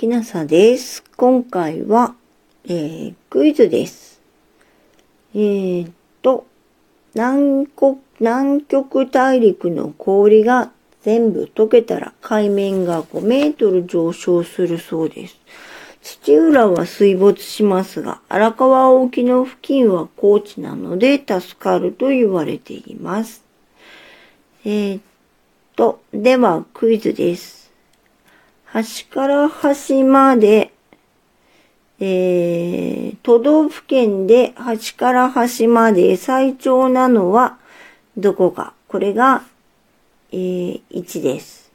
きなさです。今回は、えー、クイズです。えー、と、南国、南極大陸の氷が全部溶けたら海面が5メートル上昇するそうです。土浦は水没しますが、荒川沖の付近は高地なので助かると言われています。えー、と、ではクイズです。端から端まで、えー、都道府県で端から端まで最長なのはどこか。これが、えー、1です。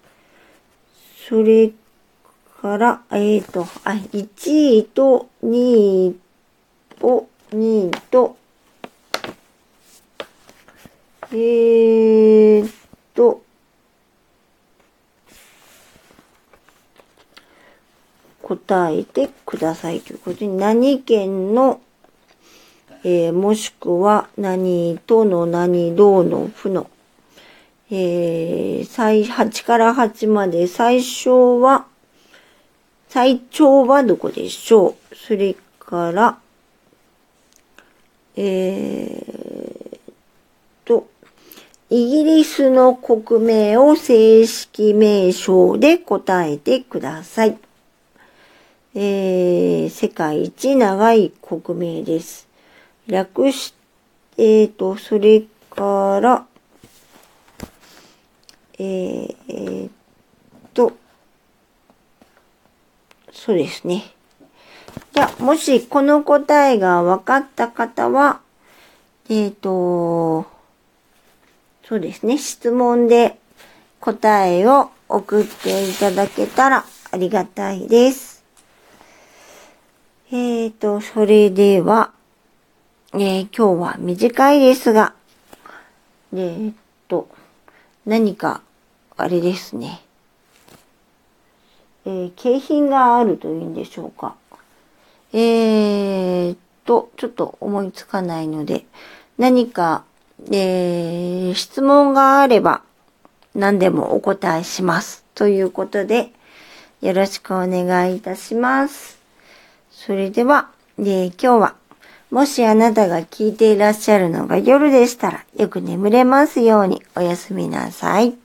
それから、えっ、ー、と、あ、1位と2位と、2位と、えーと、答えてくださいということで、何県の、えー、もしくは何との何どうの負の、えー、最、8から8まで最小は、最長はどこでしょう？それから、えー、と、イギリスの国名を正式名称で答えてください。えー、世界一長い国名です。略して、えーと、それから、えー、えー、と、そうですね。じゃあ、もしこの答えが分かった方は、えっ、ー、と、そうですね、質問で答えを送っていただけたらありがたいです。えっ、ー、と、それでは、えー、今日は短いですが、えー、っと、何か、あれですね。えー、景品があるといいんでしょうか。えー、と、ちょっと思いつかないので、何か、えー、質問があれば、何でもお答えします。ということで、よろしくお願いいたします。それでは、えー、今日は、もしあなたが聞いていらっしゃるのが夜でしたら、よく眠れますようにおやすみなさい。